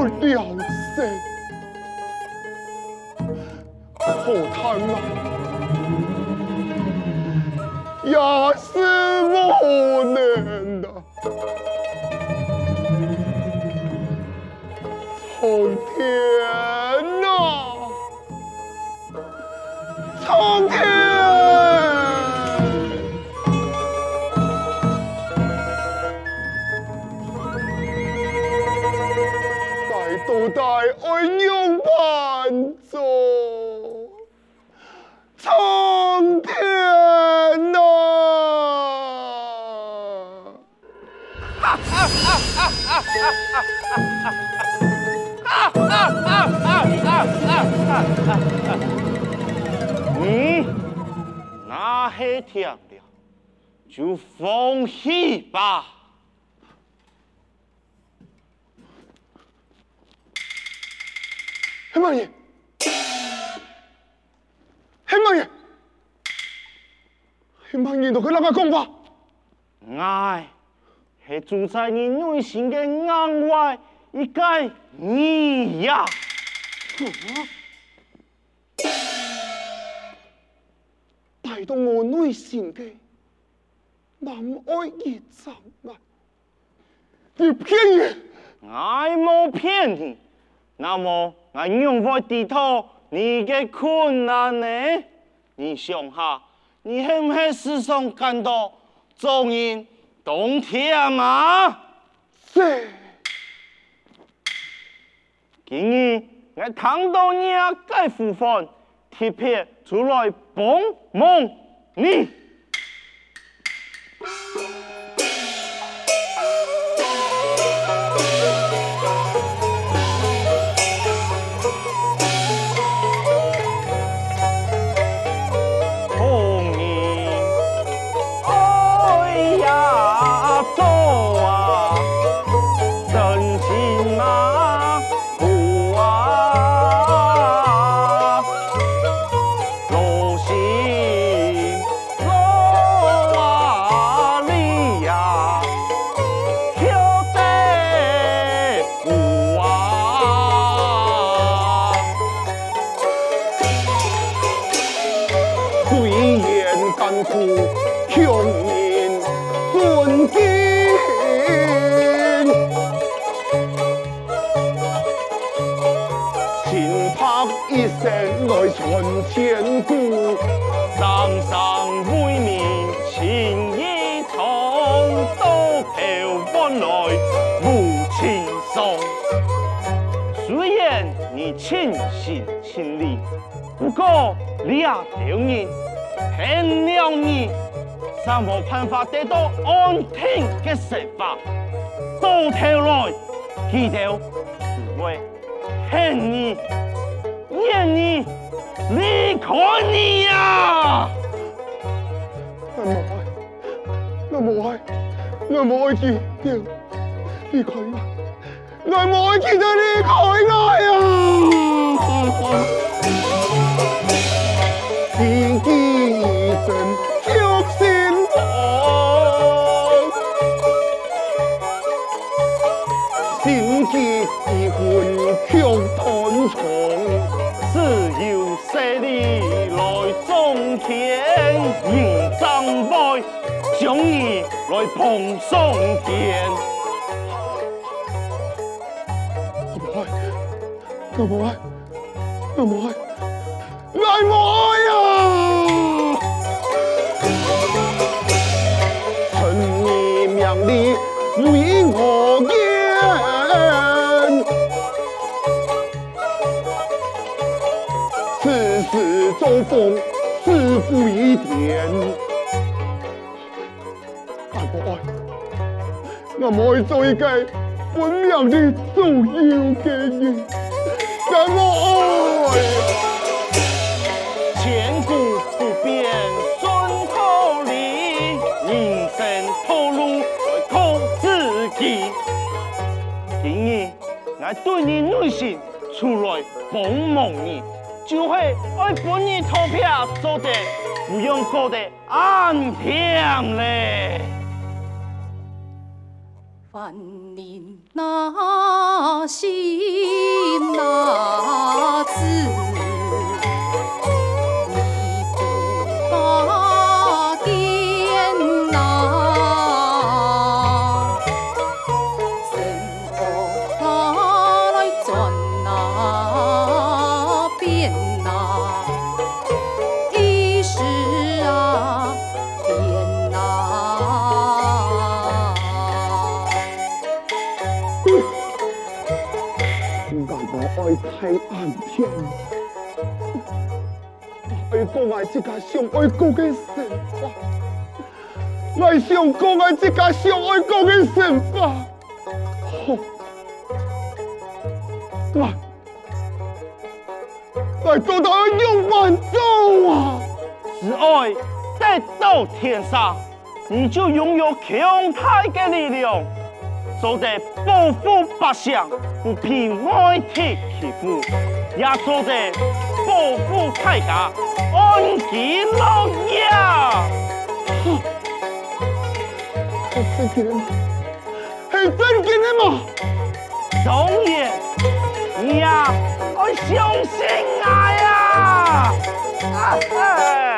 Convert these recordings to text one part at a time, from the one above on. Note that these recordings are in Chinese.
不了噻好疼啊。呀就放弃吧，黑毛爷，黑毛爷，黑毛爷都跟人家讲话，爱是住在你内心的安外，一个你呀，带动我内心的。南爱一场啊！你骗人！我冇骗你，那么我用我地图你嘅困难呢？你想下，你系唔系时常感到遭人冬天啊？是。今日我听到你啊，该呼唤特别出来帮忙你。my 虽然你尽心尽力，不过你也丢人骗了你，尚无办法得到安定的生活。到头来，记得不会骗你，愿你离开你呀！我无爱，我无爱，我无爱记得离开我，我无爱记得离开我呀！天机一生却心痛，心结一魂却断肠，只有势力来中天，人长辈将你来捧我无爱，我无爱，我无爱呀！趁你名利为我言，世事周逢是不宜典。我无爱，我无爱做一个本命的左右嘅人。我无爱，千古不变顺头理，人生套路靠自己。今日我对你内心出来帮忙你，就会爱帮你投票做得不用过得安恬嘞。凡人那心那字。太安恬，我爱讲爱这个上爱讲的神话，我想讲爱这个上爱讲的神话，好，来，来做到永远走啊！只爱得到天上，你就拥有强大的力量。做得保护百姓，不被外敌欺负，也做得保护大家，安居乐业。是真的吗？是真的吗？当然，你呀，要相信我呀！啊哈。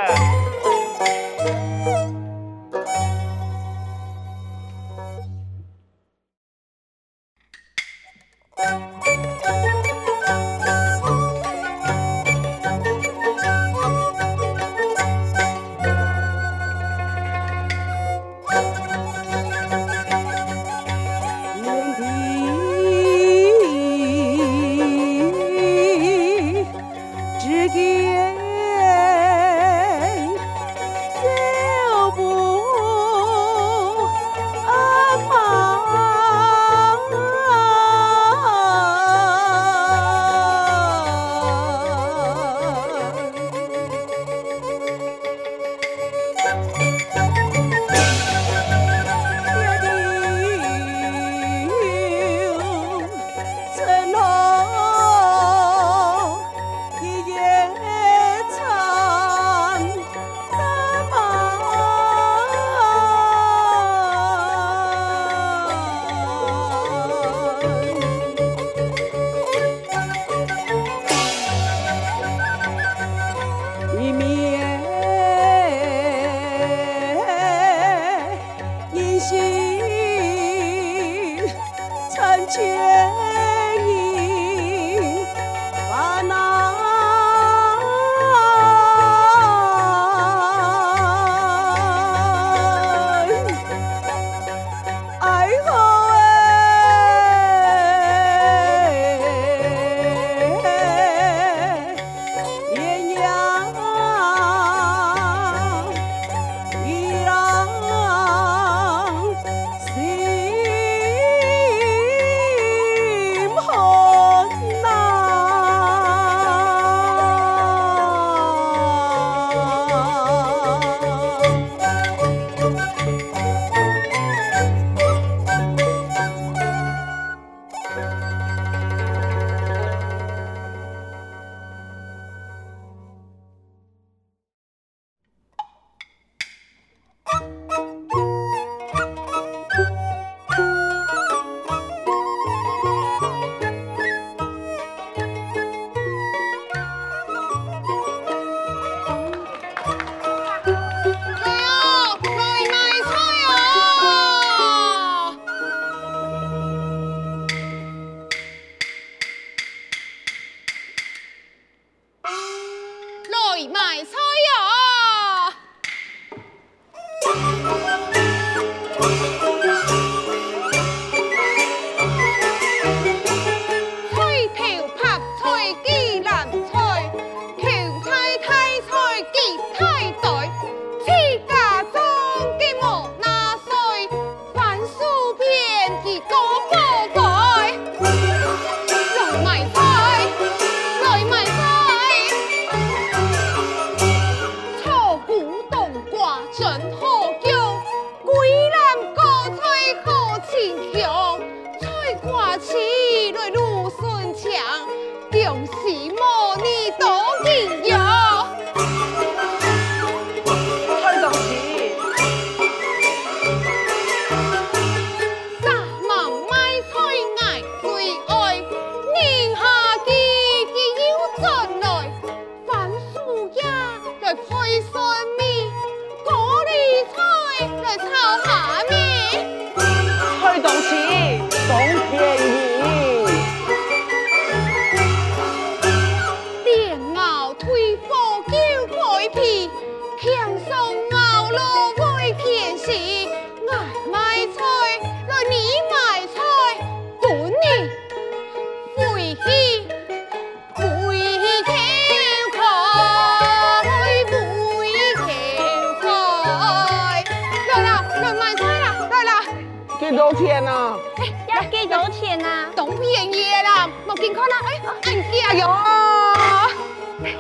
钱啊！哎，要给多钱啊？都便宜啦，冇见看啦，哎，俺家哟！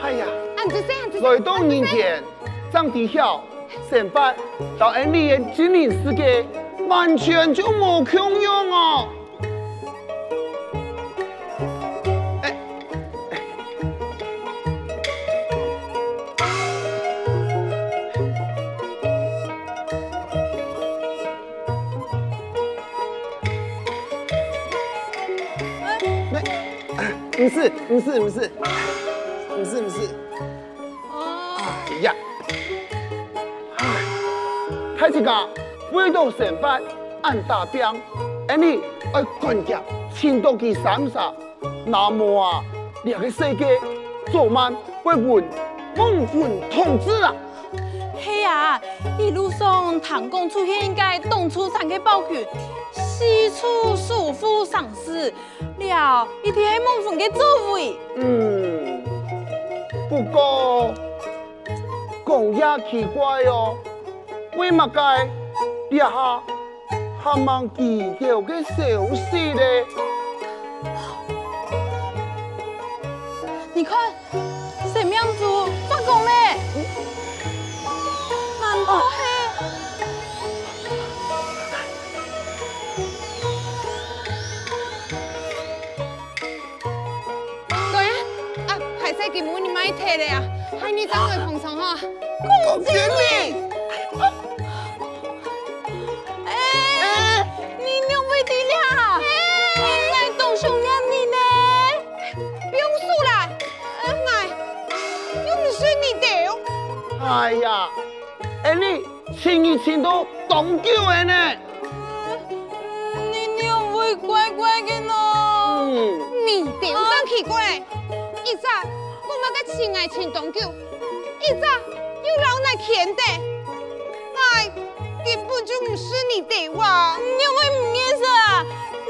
哎呀，俺这些，按这些，来到人间，长得小，成败到俺里的精灵世界，完全就冇空用哦。不是，不是，不是，不是，不是。哎呀，太子哥，为了成败按大兵，而你要团结，牵到佢三杀，那么啊，两个世界早晚会换蒙混统治啊。嘿啊，一路上唐公出现应该东出三个暴君。西出叔父丧事了，一天还蒙混的座位。嗯，不过讲也奇怪哦，为乜解一下还蛮记得个消息嘞？你看，什么样子发功嘞？难道是？给母你买铁的呀，害你长得碰上哈。公主命！哎，你牛背的了，你来动手让你呢？不用说了，哎，又不是你的。哎呀，哎你轻易轻到当狗我个亲爱情长久，一早又老来牵的，哎，根本就不是你的哇！你会唔认识啊？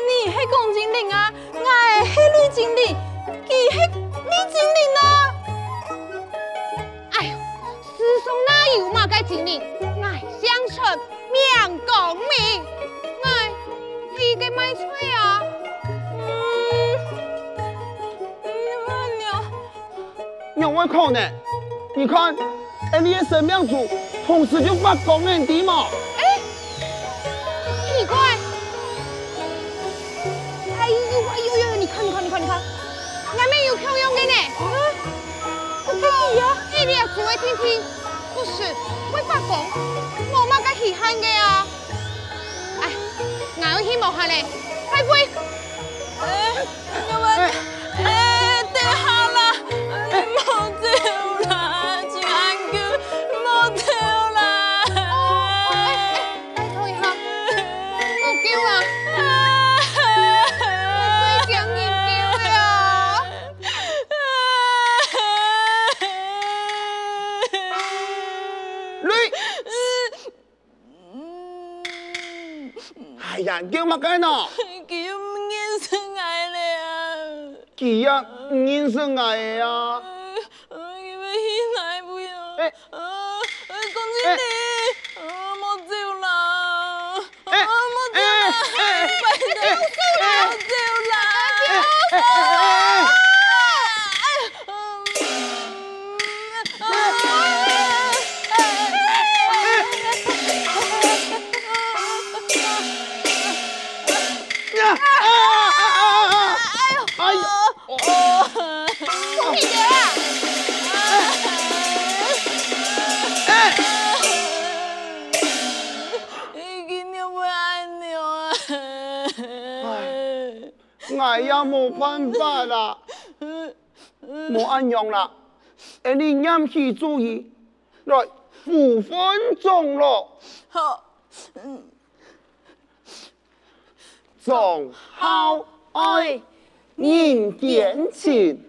你系公经理啊，我系绿精灵，佢系绿精灵啊！哎呦，世上哪有嘛个经理？爱相称命公明，哎，你给买菜啊？有没可能？你看，哎，你的神庙主同时就发光了，的嘛？哎，奇怪！哎呦哎呦呦！你看你看你看你看，外面有漂亮的呢。嗯，可以呀。哎，你要注意听听，不是会发光，我嘛该稀罕的呀。哎，我要去摸下嘞，拜拜。了。佢啊，唔认识我啊。办法啦，冇安样啦，你严起注意，来五分钟咯。好，嗯，总好爱，人间情，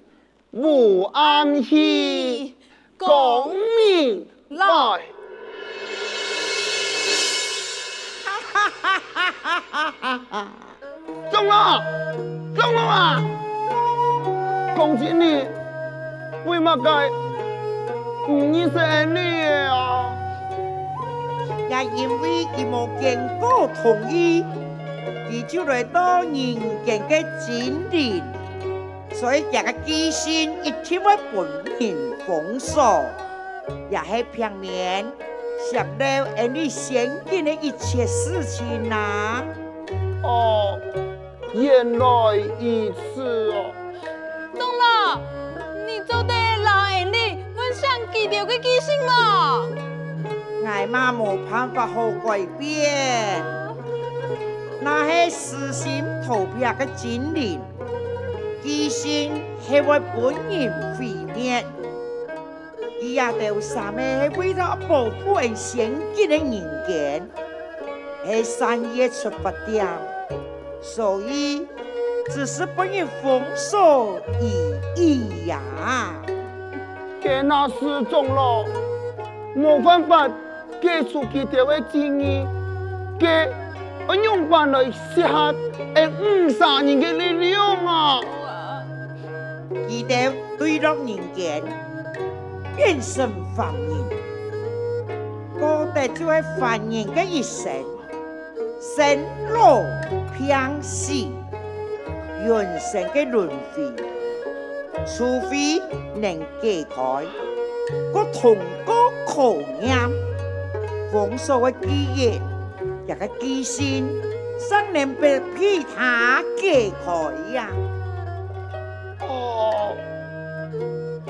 无暗戏，功名来。哈哈哈哈哈哈！中了，中了啊！恭喜你，为嘛该不认识你啊？也因为他没经过同意，他就来到人间的精灵，所以这个机心一定会本人封锁，也是平面。想到而你先进的一切事情呐、啊？哦，原来如此哦。享记录的记性嘛？俺妈没办法好改变，那些私心投票的精灵，记性还会本人毁灭。伊也着三个为了保护人先进的人间，系商业出发点，所以只是本人封锁而已呀。给那失踪了，没办法给出佢条嘅建议，给我用办来适合诶五三年的力量啊！记得对落人间。变身凡人，过得就系凡人的一生，生老病死，人生的轮回，除非能解开我通过考验，丰收的基业，一个记性，才能被其他解开呀。哦，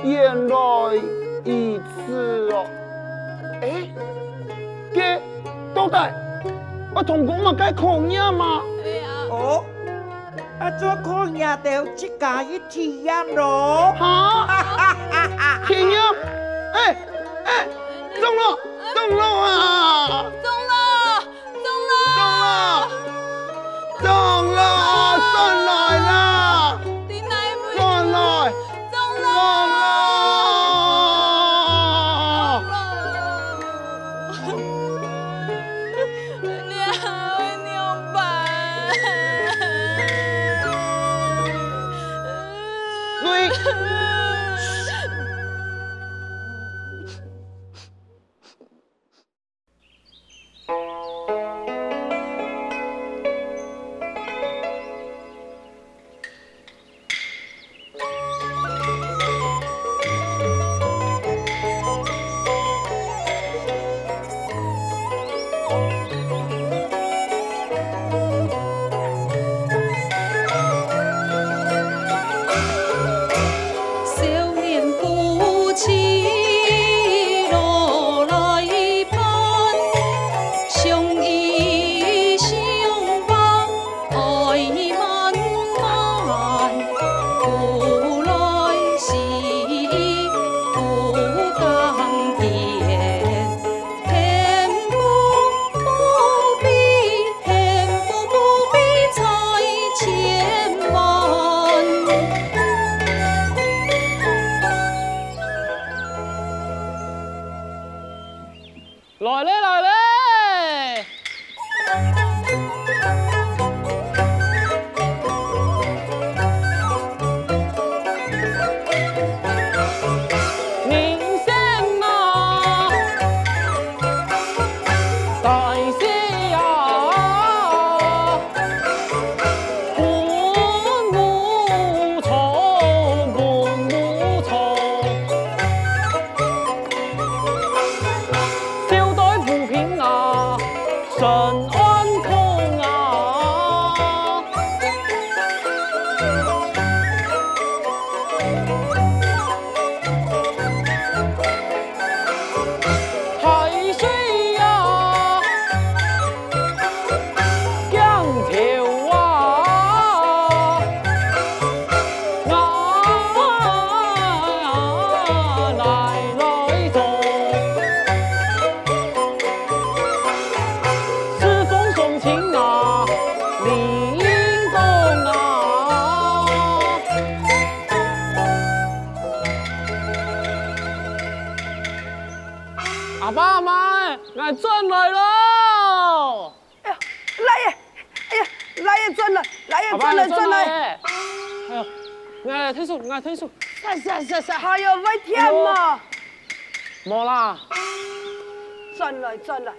原来。如此哦，哎，给都带，我同工嘛该考验嘛。哦，啊做空也得自家一体验咯。哈，ลอยเลยลอยเลย 退缩，我退缩！是是是是，还有来添嘛？没啦。转来转来，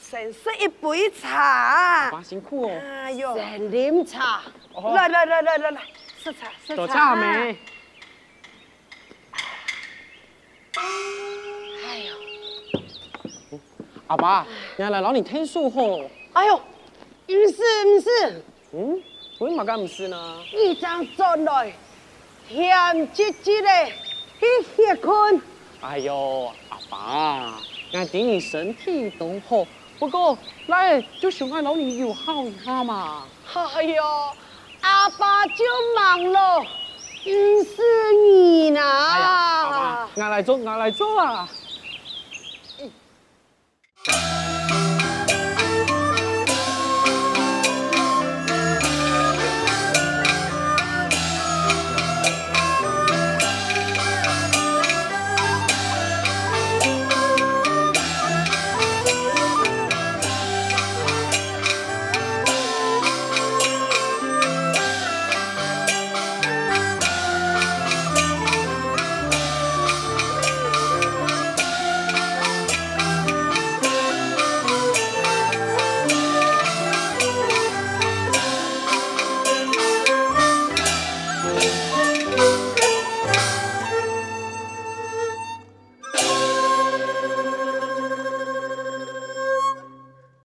先喝一杯茶。爸辛苦哦。哎呦，先饮茶。来来来来来来，喝茶喝茶。多茶没？哎呦。阿爸，原来老你听书吼。哎呦，不是不是。嗯，为嘛干不是呢？一张转来，甜滋滋的，去歇困。哎呦，阿爸，俺弟你身体都好，不过来就想爱老你友好一下嘛。哎呦，阿爸就忙了，不是你呐。哎呀，阿爸，俺来做，俺来做啊。嗯